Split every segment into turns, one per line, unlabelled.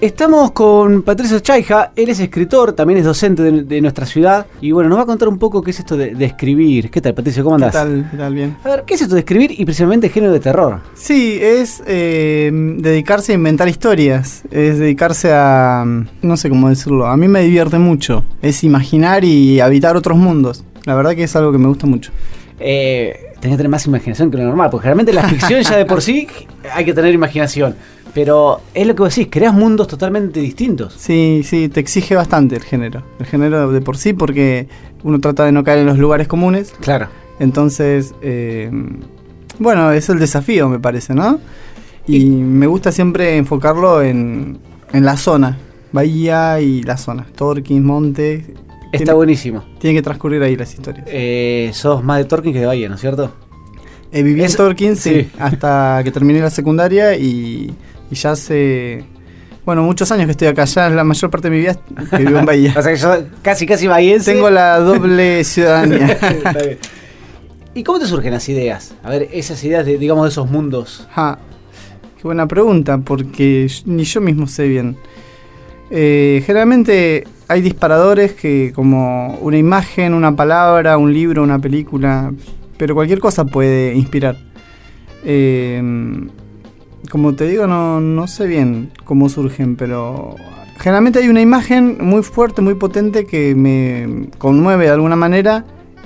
Estamos con Patricio Chaija, él es escritor, también es docente de, nuestra ciudad y bueno, nos va a contar un poco qué es esto de, escribir. ¿Qué tal, Patricio? ¿Cómo andás?
¿Qué tal? ¿Qué tal? Bien.
A ver, ¿qué es esto de escribir y precisamente género de terror?
Sí, es eh, dedicarse a inventar historias, es dedicarse a, no sé cómo decirlo, a mí me divierte mucho, es imaginar y habitar otros mundos. La verdad que es algo que me gusta mucho.
Eh, tenés que tener más imaginación que lo normal, porque generalmente la ficción ya de por sí hay que tener imaginación. Pero es lo que vos decís, creas mundos totalmente distintos.
Sí, sí, te exige bastante el género. El género de por sí, porque uno trata de no caer en los lugares comunes.
Claro.
Entonces, eh, bueno, es el desafío, me parece, ¿no? Y, me gusta siempre enfocarlo en, en la zona, Bahía y la zona. Torquín, Monte,
Está buenísimo.
Tiene que transcurrir ahí las historias.
Eh, sos más de Torquín que de Bahía, ¿no es cierto?
Eh, viví en Torquín, sí, hasta que terminé la secundaria y, ya hace, bueno, muchos años que estoy acá. Ya la mayor parte de mi vida que vivo en Bahía.
o sea que yo casi, casi bahiense.
Tengo la doble ciudadanía.
¿Y cómo te surgen las ideas? A ver, esas ideas de, digamos, de esos mundos.
Ah, qué buena pregunta, porque ni yo mismo sé bien. Eh, generalmente hay disparadores que como una imagen, una palabra, un libro, una película, pero cualquier cosa puede inspirar. Eh, como te digo, no, no sé bien cómo surgen, pero generalmente hay una imagen muy fuerte, muy potente que me conmueve de alguna manera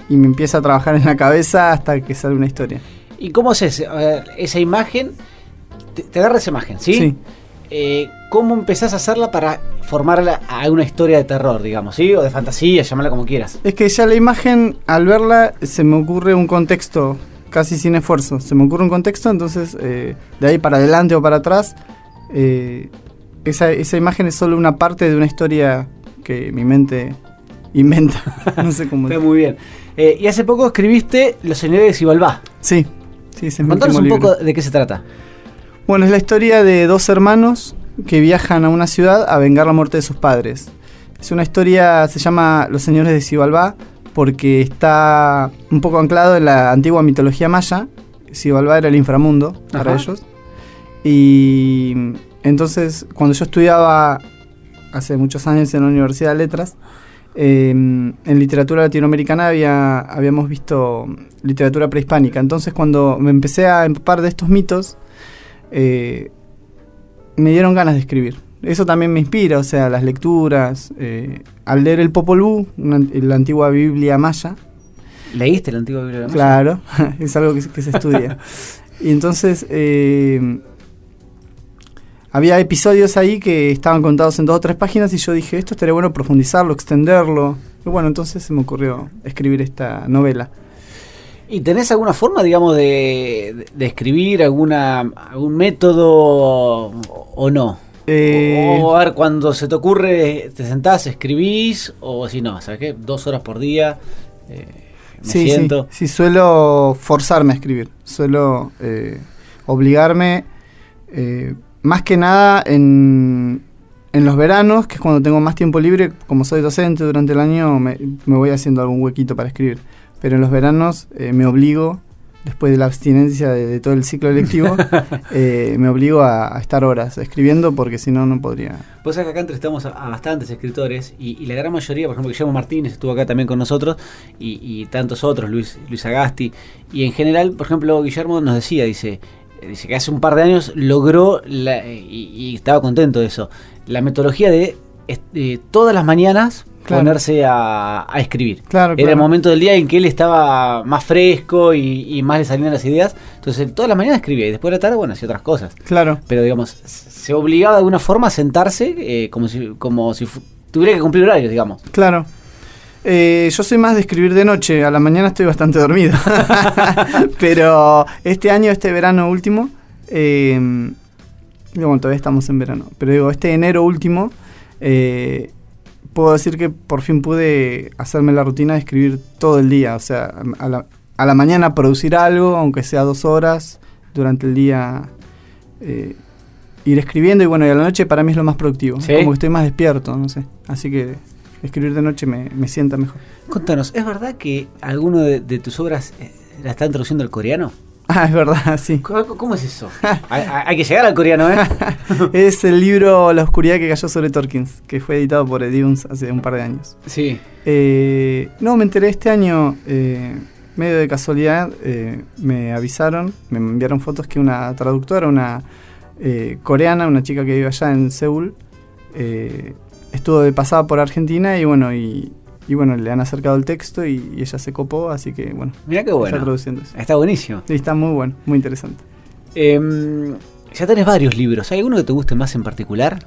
y me empieza a trabajar en la cabeza hasta que sale una historia.
¿Y cómo es esa imagen? Te, te agarra esa imagen, ¿sí? Sí eh, ¿cómo empezás a hacerla para formarla a una historia de terror, digamos, ¿sí? O de fantasía, llamarla como quieras.
Es que ya la imagen, al verla, se me ocurre un contexto casi sin esfuerzo. Se me ocurre un contexto, entonces eh, de ahí para adelante o para atrás, eh, esa, imagen es solo una parte de una historia que mi mente inventa. no sé cómo.
Está muy bien. y hace poco escribiste Los Señores de Sibalbá.
Sí, sí,
se Contanos un poco de qué se trata.
Bueno, es la historia de dos hermanos que viajan a una ciudad a vengar la muerte de sus padres. Es una historia, se llama Los Señores de Xibalbá, porque está un poco anclado en la antigua mitología maya. Xibalbá era el inframundo para ellos. Y entonces, cuando yo estudiaba hace muchos años en la Universidad de Letras, em, en literatura latinoamericana había, habíamos visto literatura prehispánica. Entonces, cuando me empecé a empapar de estos mitos, eh, me dieron ganas de escribir. Eso también me inspira, o sea, las lecturas. Eh, al leer el Popol Vuh, la antigua Biblia maya.
¿Leíste la antigua Biblia maya?
Claro, es algo que, se estudia. y entonces eh, había episodios ahí que estaban contados en dos o tres páginas y yo dije, esto estaría bueno profundizarlo, extenderlo. Y bueno, entonces se me ocurrió escribir esta novela.
¿Y tenés alguna forma, digamos, de, escribir, alguna, algún método o, no? Eh, o, a ver, cuando se te ocurre, te sentás, escribís, o si no, ¿sabes qué? Dos horas por día. Eh, me
sí,
siento.
Sí, suelo forzarme a escribir, suelo eh, obligarme, más que nada en, en los veranos, que es cuando tengo más tiempo libre, como soy docente durante el año, me voy haciendo algún huequito para escribir pero en los veranos eh, me obligo, después de la abstinencia de, todo el ciclo electivo, eh, me obligo a, estar horas escribiendo porque si no, no podría.
Pues acá entrevistamos a, a bastantes escritores y, la gran mayoría, por ejemplo, Guillermo Martínez estuvo acá también con nosotros y, tantos otros, Luis, Luis Agasti, y en general, por ejemplo, Guillermo nos decía, dice, dice que hace un par de años logró, y, estaba contento de eso, la metodología de todas las mañanas ponerse a, escribir. Era el momento del día en que él estaba más fresco y, más le salían las ideas. Entonces, todas las mañanas escribía y después de la tarde, bueno, hacía otras cosas.
Claro.
Pero, digamos, se obligaba de alguna forma a sentarse eh, como si, como si tuviera que cumplir horarios, digamos.
Claro. Eh, yo soy más de escribir de noche, a la mañana estoy bastante dormido. pero este año, este verano último, eh, bueno, todavía estamos en verano, pero digo, este enero último, eh, puedo decir que por fin pude hacerme la rutina de escribir todo el día. O sea, a la, a la mañana producir algo, aunque sea dos horas, durante el día eh, ir escribiendo y bueno, y a la noche para mí es lo más productivo. Como que estoy más despierto, no sé. Así que escribir de noche me, me sienta mejor.
Contanos, ¿es verdad que alguno de, tus obras eh, la está introduciendo el coreano?
Ah, es verdad, sí.
¿Cómo, cómo es eso? hay, que llegar al coreano, ¿eh?
es el libro La oscuridad que cayó sobre Torkins, que fue editado por Edions hace un par de años.
Sí.
Eh, no, me enteré este año, eh, medio de casualidad, eh, me avisaron, me enviaron fotos que una traductora, una eh, coreana, una chica que vive allá en Seúl, estuvo de pasada por Argentina y bueno, y, y bueno, le han acercado el texto y, y ella se copó, así que bueno,
Mira qué
está
bueno.
traduciendo eso.
Está buenísimo.
Sí, está muy bueno, muy interesante.
Em, ya tenés varios libros. ¿Hay alguno que te guste más en particular?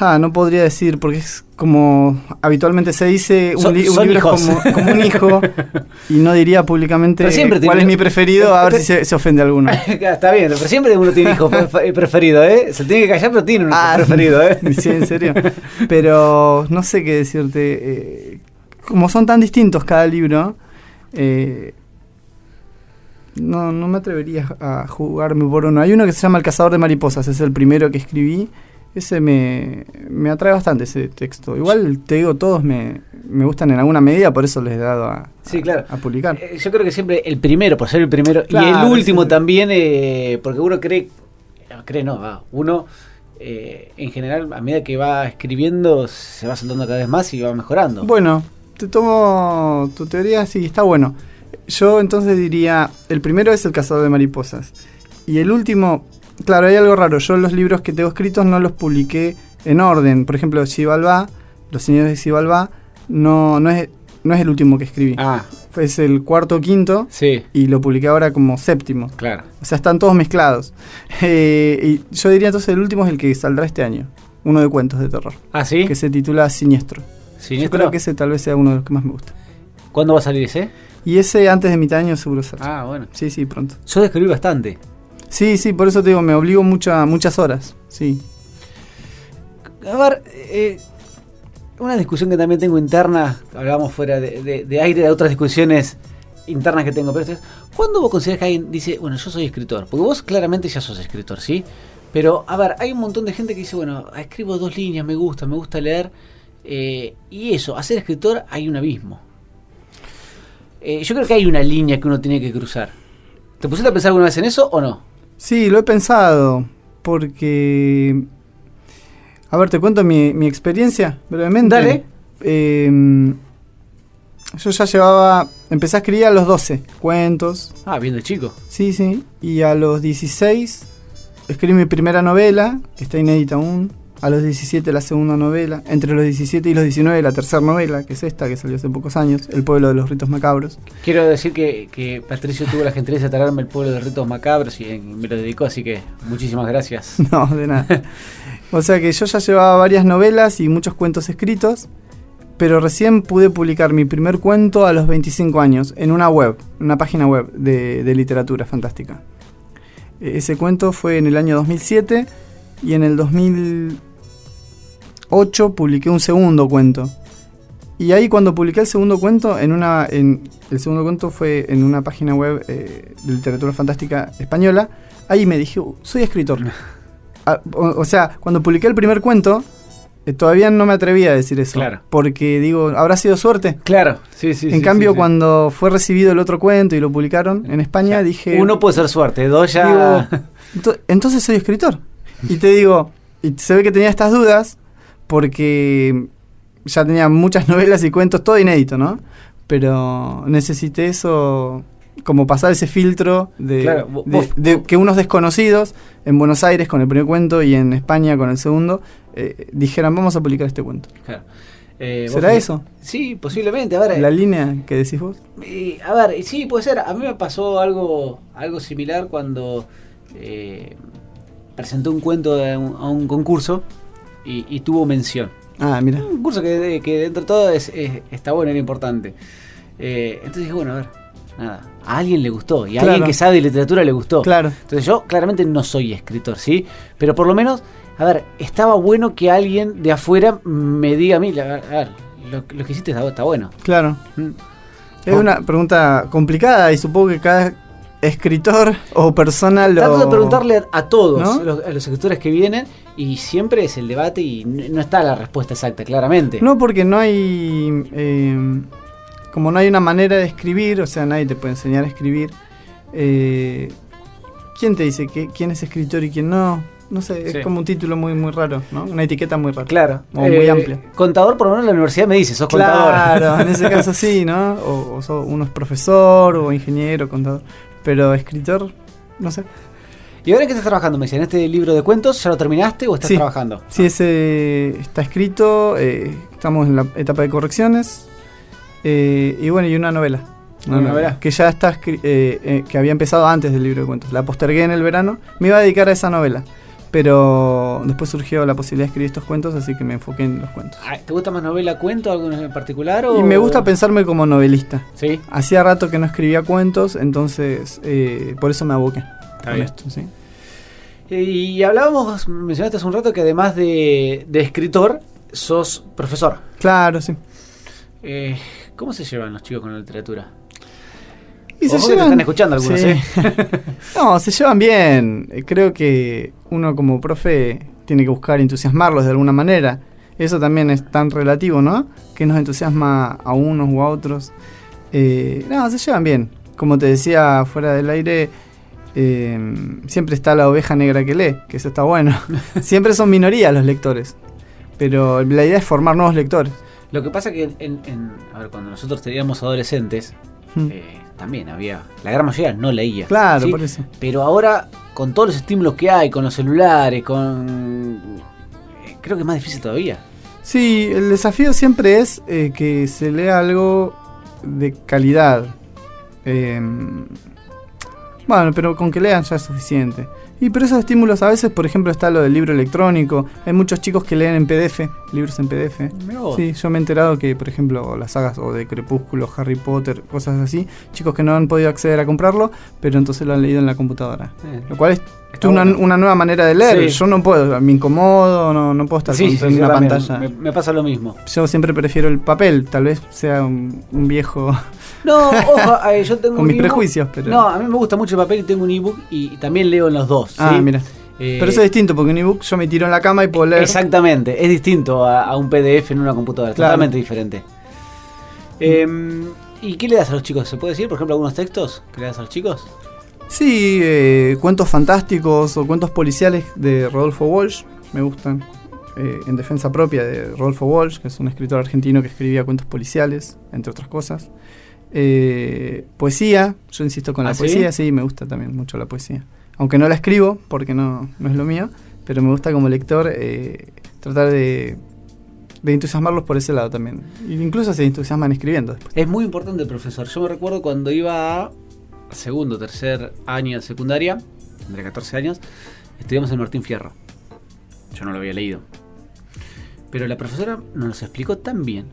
Ah, no podría decir, porque es como habitualmente se dice, un, li- libro es
hijos.
como, como un hijo, y no diría públicamente
Pero siempre
cuál
tiene-
es mi preferido, a ver si se, se ofende alguno.
Está bien, pero siempre uno tiene hijo pre- preferido, ¿eh? Se tiene que callar, pero tiene un
Ah,
preferido, ¿eh?
Sí, en serio. Pero no sé qué decirte. eh, como son tan distintos cada libro, eh, no, no me atrevería a jugarme por uno. Hay uno que se llama El cazador de mariposas, es el primero que escribí. Ese me, me atrae bastante ese texto. Igual te digo, todos me, me gustan en alguna medida, por eso les he dado a,
Sí, claro.
a publicar.
Eh, Yo creo que siempre el primero, por ser el primero, y el último también, eh, porque uno cree, cree no, va, uno eh, en general a medida que va escribiendo se va soltando cada vez más y va mejorando.
Bueno, te tomo tu teoría, sí, está bueno. Yo entonces diría, el primero es El cazador de mariposas. Y el último, claro, hay algo raro. Yo los libros que tengo escritos no los publiqué en orden. Por ejemplo, Xibalbá, Los Señores de Xibalbá, no, no, es, no es el último que escribí.
Ah,
Es el cuarto o quinto
sí,
y lo publiqué ahora como séptimo.
claro.
O sea, están todos mezclados. Eh, y yo diría entonces el último es el que saldrá este año. Uno de cuentos de terror.
Ah, sí.
Que se titula Siniestro. Yo
Siniestro.
creo que ese tal vez sea uno de los que más me gusta.
¿Cuándo va a salir ese?
Y ese antes de mitad de año seguro sale.
Ah, bueno.
Sí, sí, pronto.
Yo describí bastante.
Sí, sí, por eso te digo, me obligo mucha, muchas horas. Sí.
A ver, eh, una discusión que también tengo interna, hablábamos fuera de, de- aire de otras discusiones internas que tengo, pero esto es, ¿cuándo vos consideras que alguien dice, bueno, yo soy escritor? Porque vos claramente ya sos escritor, ¿sí? Pero, a ver, hay un montón de gente que dice, bueno, escribo dos líneas, me gusta, me gusta leer, eh, y eso, a ser escritor hay un abismo. Eh, yo creo que hay una línea que uno tiene que cruzar. ¿Te pusiste a pensar alguna vez en eso o no?
Sí, lo he pensado. Porque. A ver, te cuento mi, mi experiencia brevemente.
Dale.
Eh, yo ya llevaba. Empecé a escribir a los 12 cuentos.
Ah, viendo chico.
Sí, sí. Y a los 16 escribí mi primera novela, que está inédita aún. A los 17 la segunda novela. Entre los 17 y los 19 la tercera novela, que es esta, que salió hace pocos años. El pueblo de los ritos macabros.
Quiero decir que, que Patricio tuvo la gentileza de traerme el pueblo de ritos macabros y eh, me lo dedicó, así que muchísimas gracias.
No, de nada. O sea que yo ya llevaba varias novelas y muchos cuentos escritos, pero recién pude publicar mi primer cuento a los 25 años en una web, una página web de, de literatura fantástica. E- Ese cuento fue en el año 2007 y en el 2008 publiqué un segundo cuento. Y ahí cuando publiqué el segundo cuento, en una, en, el segundo cuento fue en una página web eh, de literatura fantástica española, ahí me dije, "Uh, soy escritor. Ah, o, o sea, cuando publiqué el primer cuento, eh, todavía no me atrevía a decir eso.
Claro.
Porque digo, ¿habrá sido suerte?
Claro, sí, sí.
en
sí,
cambio,
sí, sí.
cuando fue recibido el otro cuento y lo publicaron en España, dije...
Uno puede ser suerte, dos ya.
Digo, "Ento- entonces soy escritor. Y te digo, y se ve que tenía estas dudas porque ya tenía muchas novelas y cuentos, todo inédito, ¿no? Pero necesité eso, como pasar ese filtro de,
Claro, vo-
de-
vos-
de
vos-
que unos desconocidos en Buenos Aires con el primer cuento y en España con el segundo eh, dijeran, vamos a publicar este cuento.
Claro. Eh,
¿Será eso?
Sí, posiblemente. A ver,
La línea que decís vos.
eh, a ver, sí, puede ser. A mí me pasó algo, algo similar cuando eh, presenté un cuento a un, a un concurso y, y tuvo mención.
Ah, mira.
Un curso que, que dentro de todo es, es- está bueno, era importante. Eh, entonces dije, bueno, a ver, nada, a alguien le gustó y a
Claro.
alguien que sabe de literatura le gustó.
Claro.
Entonces yo claramente no soy escritor, ¿sí? Pero por lo menos, a ver, estaba bueno que alguien de afuera me diga a mí, la- a ver, lo, lo que hiciste está, está bueno.
Claro.
Mm.
Es una pregunta complicada y supongo que cada escritor o persona lo...
Trato de preguntarle a, a todos
¿No?
los, a los escritores que vienen y siempre es el debate y no está la respuesta exacta, claramente.
No, porque no hay... eh, como no hay una manera de escribir, o sea, nadie te puede enseñar a escribir, Eh, ¿Quién te dice que, quién es escritor y quién no? No sé,
Sí.
es como un título muy muy raro, ¿no? Una etiqueta muy rara.
Claro.
O muy
Eh,
amplia.
Contador, por lo menos en la universidad me dice, sos contador.
Claro, en ese caso sí, ¿no? O, o so- uno es profesor, o ingeniero, contador. Pero escritor, no sé.
¿Y ahora en qué estás trabajando? Me decían, ¿en este libro de cuentos ya lo terminaste o estás
Sí.
trabajando?
Sí, ese está escrito, eh, estamos en la etapa de correcciones. eh, y bueno, y una novela.
¿Una novela?
Que ya está eh, eh, que había empezado antes del libro de cuentos. La postergué en el verano. Me iba a dedicar a esa novela. Pero después surgió la posibilidad de escribir estos cuentos, así que me enfoqué en los cuentos.
¿Te gusta más novela, cuento, algo en particular? O...
Y me gusta pensarme como novelista.
Sí,
Hacía rato que no escribía cuentos, entonces eh, por eso me aboqué.
está bien.
esto, ¿sí?
Y hablábamos, mencionaste hace un rato que además de, de escritor, sos profesor.
Claro, sí.
Eh, ¿Cómo se llevan los chicos con la literatura?
Y
Ojo que te están escuchando algunos,
sí.
¿eh?
no, se llevan bien. Eh, Creo que uno como profe tiene que buscar entusiasmarlos de alguna manera. Eso también es tan relativo, ¿no? Que nos entusiasma a unos o a otros. Eh, no, se llevan bien. Como te decía fuera del aire, eh, siempre está la oveja negra que lee, que eso está bueno. siempre son minorías los lectores. Pero la idea es formar nuevos lectores.
Lo que pasa que en, en- a ver, cuando nosotros teníamos adolescentes,
Mm.
eh, también había, la gran mayoría no leía.
claro,
¿sí?
por eso.
Pero ahora, con todos los estímulos que hay, con los celulares, con... eh, Creo que es más difícil todavía.
Sí, el desafío siempre es eh, que se lea algo de calidad. Eh, bueno, pero con que lean ya es suficiente. Y pero esos estímulos, a veces, por ejemplo, está lo del libro electrónico. Hay muchos chicos que leen en PDF, libros en PDF. Sí, yo me he enterado que, por ejemplo, las sagas o de Crepúsculo, Harry Potter, cosas así, chicos que no han podido acceder a comprarlo, pero entonces lo han leído en la computadora.
Eh,
Lo cual es
está
una,
bueno.
una nueva manera de leer.
Sí.
Yo no puedo, me incomodo, no, no puedo estar
Sí,
con-
sí,
en una pantalla.
Me, me pasa lo mismo.
Yo siempre prefiero el papel, tal vez sea un, un viejo
No, ojo, eh, yo tengo
con
un
mis prejuicios, pero...
No, a mí me gusta mucho el papel y tengo un ebook y también leo en los dos.
Ah,
¿sí?
mira.
Eh,
Pero eso es distinto, porque un ebook yo me tiro en la cama y puedo leer.
Exactamente, es distinto a, a un PDF en una computadora,
Claro.
totalmente diferente. Eh, ¿Y qué le das a los chicos? ¿Se puede decir, por ejemplo, algunos textos que le das a los chicos?
Sí, eh, cuentos fantásticos o cuentos policiales de Rodolfo Walsh, me gustan. Eh, en defensa propia de Rodolfo Walsh, que es un escritor argentino que escribía cuentos policiales, entre otras cosas. Eh, poesía, yo insisto con la
¿Ah, sí?
poesía, sí, me gusta también mucho la poesía. Aunque no la escribo, porque no, no es lo mío, pero me gusta como lector eh, tratar de, de entusiasmarlos por ese lado también. E incluso se entusiasman escribiendo después.
Es muy importante profesor. Yo me recuerdo cuando iba a segundo, tercer año de secundaria, tendría 14 años, estudiamos en Martín Fierro. Yo no lo había leído. Pero la profesora nos explicó tan bien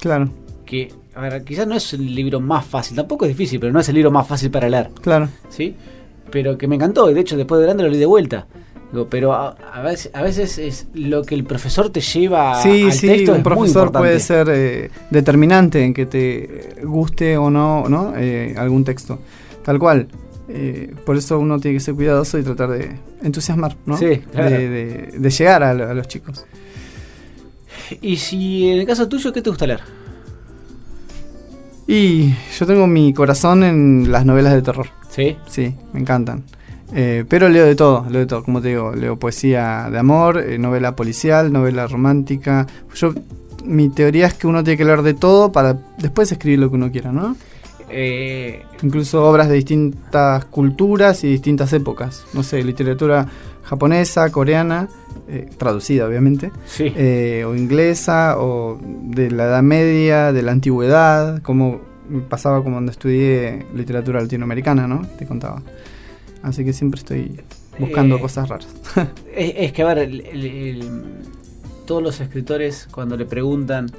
Claro,
que, a ver, quizás no es el libro más fácil, tampoco es difícil, pero no es el libro más fácil para leer,
claro.
¿sí? Pero que me encantó, y de hecho después de grande lo leí de vuelta. Digo, pero a, a veces, a veces es lo que el profesor te lleva
Sí,
al
sí,
texto
un
es
profesor puede ser eh, determinante en que te guste o no, ¿no? Eh, algún texto. Tal cual. Eh, por eso uno tiene que ser cuidadoso y tratar de entusiasmar, ¿no?
Sí, claro.
de, de- de llegar a los chicos.
Y si en el caso tuyo, ¿qué te gusta leer?
Y yo tengo mi corazón en las novelas de terror.
Sí.
Sí, me encantan. Eh, pero leo de todo, leo de todo, como te digo, leo poesía de amor, eh, novela policial, novela romántica. Yo, mi teoría es que uno tiene que leer de todo para después escribir lo que uno quiera, ¿no?
Eh,
Incluso obras de distintas culturas y distintas épocas. No sé, literatura japonesa, coreana, eh, traducida obviamente,
sí.
eh, o inglesa, o de la Edad Media, de la Antigüedad, como pasaba como cuando estudié literatura latinoamericana, ¿no? Te contaba. Así que siempre estoy buscando
Eh,
cosas raras.
Es, es que, a ver, el- el- el- todos los escritores cuando le preguntan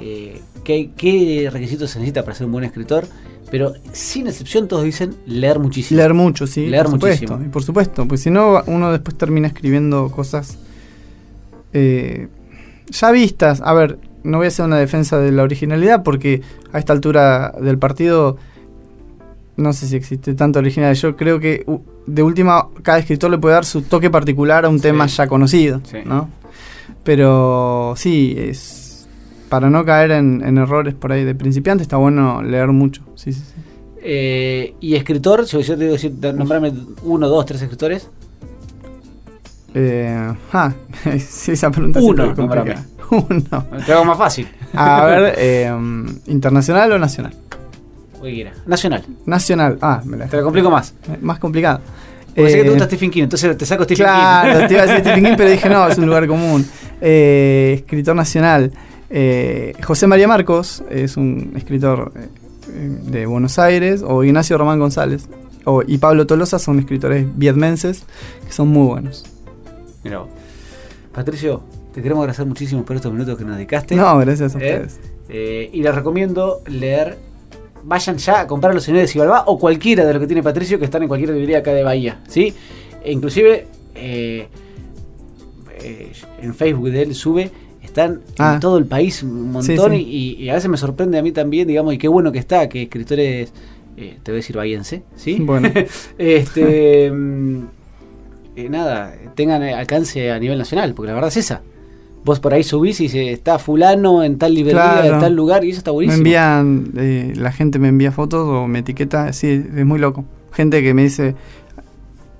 eh, qué, qué requisitos se necesita para ser un buen escritor, pero sin excepción todos dicen leer muchísimo.
Leer mucho, sí.
Leer
por supuesto,
muchísimo.
Y por supuesto, pues si no, uno después termina escribiendo cosas eh, ya vistas. A ver, no voy a hacer una defensa de la originalidad porque a esta altura del partido no sé si existe tanta originalidad. Yo creo que de última, cada escritor le puede dar su toque particular a un
Sí.
tema ya conocido,
Sí.
¿no? Pero sí, es para no caer en, en errores por ahí de principiante está bueno leer mucho. Sí, sí, sí.
Eh, y escritor, si yo te digo decir, nombrarme uno, dos, tres escritores.
Eh, ah, sí, esa pregunta
Uno,
es. Uno.
Te hago más fácil.
A ver, eh, ¿internacional o nacional?
Oye, quiera. Nacional.
Nacional. Ah, me la
Te lo complico más.
Más complicado.
Porque sé que te
Eh,
gusta Stephen King, entonces te saco Stephen
Claro,
King.
te iba a decir Stephen King, pero dije no, es un lugar común. Eh, escritor nacional. Eh, José María Marcos es un escritor eh, de Buenos Aires, o Ignacio Román González, o, y Pablo Tolosa son escritores vietmenses que son muy buenos.
Mira. Patricio, te queremos agradecer muchísimo por estos minutos que nos dedicaste.
No, gracias a
¿Eh?
ustedes.
Eh, y les recomiendo leer. Vayan ya a comprar Los Señores de Cibalbá o cualquiera de los que tiene Patricio que están en cualquier librería acá de Bahía. ¿sí? E inclusive eh, eh, en Facebook de él sube. Están
Ah.
en todo el país un montón
Sí, sí.
Y, y a veces me sorprende a mí también, digamos, y qué bueno que está, que escritores, te voy a decir bahiense, ¿sí?
Bueno.
este, mm, nada, tengan alcance a nivel nacional, porque la verdad es esa. Vos por ahí subís y se está fulano en tal librería,
Claro.
en tal lugar, y eso está
Me
buenísimo.
envían, eh, la gente me envía fotos o me etiqueta, sí, es muy loco. Gente que me dice,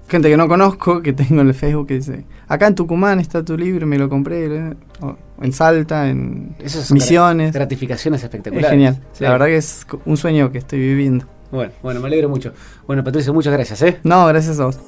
gente que no conozco, que tengo en el Facebook, que dice, acá en Tucumán está tu libro, me lo compré, eh, o en Salta, en
Esas
Misiones.
gra- gratificaciones
Es
espectaculares.
genial,
Sí.
la verdad que es un sueño que estoy viviendo.
Bueno, bueno, me alegro mucho. Bueno, Patricio, muchas gracias, ¿eh?
No, gracias a vos.